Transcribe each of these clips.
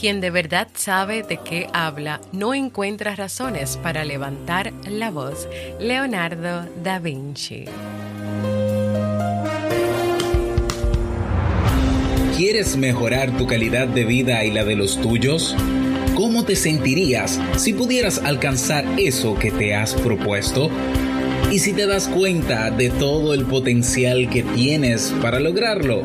Quien de verdad sabe de qué habla no encuentra razones para levantar la voz. Leonardo da Vinci. ¿Quieres mejorar tu calidad de vida y la de los tuyos? ¿Cómo te sentirías si pudieras alcanzar eso que te has propuesto? ¿Y si te das cuenta de todo el potencial que tienes para lograrlo?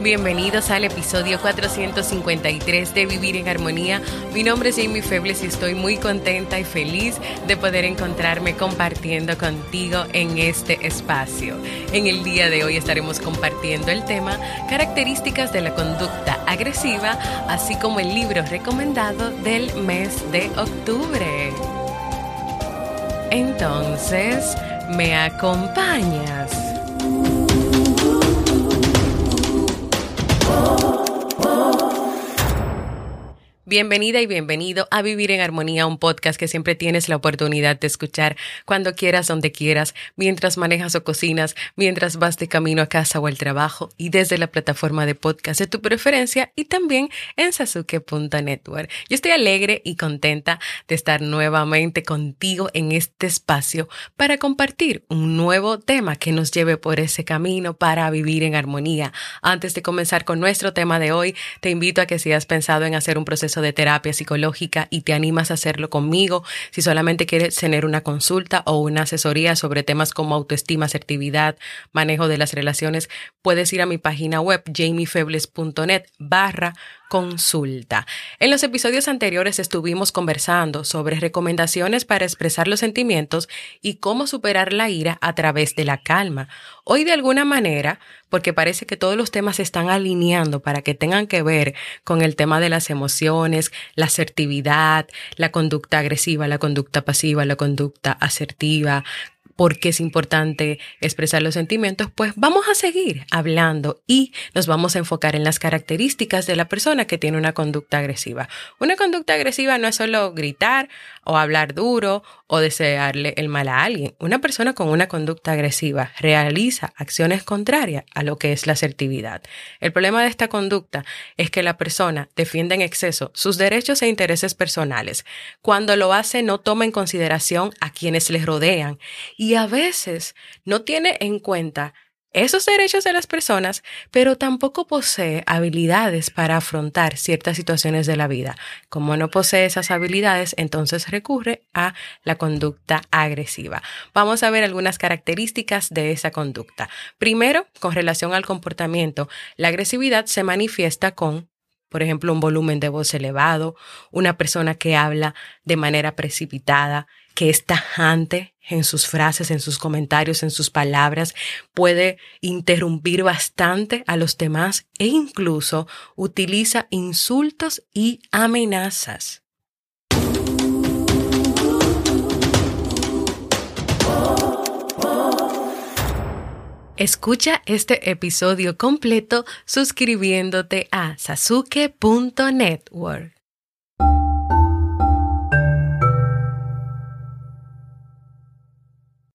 Bienvenidos al episodio 453 de Vivir en Armonía. Mi nombre es Jamie Febles y estoy muy contenta y feliz de poder encontrarme compartiendo contigo en este espacio. En el día de hoy estaremos compartiendo el tema características de la conducta agresiva, así como el libro recomendado del mes de octubre. Entonces, ¿me acompañas? Bienvenida y bienvenido a Vivir en Armonía, un podcast que siempre tienes la oportunidad de escuchar cuando quieras, donde quieras, mientras manejas o cocinas, mientras vas de camino a casa o al trabajo y desde la plataforma de podcast de tu preferencia y también en sasuke.network. Yo estoy alegre y contenta de estar nuevamente contigo en este espacio para compartir un nuevo tema que nos lleve por ese camino para vivir en armonía. Antes de comenzar con nuestro tema de hoy, te invito a que si has pensado en hacer un proceso de terapia psicológica y te animas a hacerlo conmigo, si solamente quieres tener una consulta o una asesoría sobre temas como autoestima, asertividad, manejo de las relaciones, puedes ir a mi página web jamiefebles.net barra consulta. En los episodios anteriores estuvimos conversando sobre recomendaciones para expresar los sentimientos y cómo superar la ira a través de la calma. Hoy de alguna manera, porque parece que todos los temas se están alineando para que tengan que ver con el tema de las emociones, la asertividad, la conducta agresiva, la conducta pasiva, la conducta asertiva, por qué es importante expresar los sentimientos, pues vamos a seguir hablando y nos vamos a enfocar en las características de la persona que tiene una conducta agresiva. Una conducta agresiva no es solo gritar o hablar duro o desearle el mal a alguien. Una persona con una conducta agresiva realiza acciones contrarias a lo que es la asertividad. El problema de esta conducta es que la persona defiende en exceso sus derechos e intereses personales. Cuando lo hace no toma en consideración a quienes les rodean y a veces no tiene en cuenta esos derechos de las personas, pero tampoco posee habilidades para afrontar ciertas situaciones de la vida. Como no posee esas habilidades, entonces recurre a la conducta agresiva. Vamos a ver algunas características de esa conducta. Primero, con relación al comportamiento, la agresividad se manifiesta con por ejemplo, un volumen de voz elevado, una persona que habla de manera precipitada, que es tajante en sus frases, en sus comentarios, en sus palabras, puede interrumpir bastante a los demás e incluso utiliza insultos y amenazas. Escucha este episodio completo suscribiéndote a sasuke.network.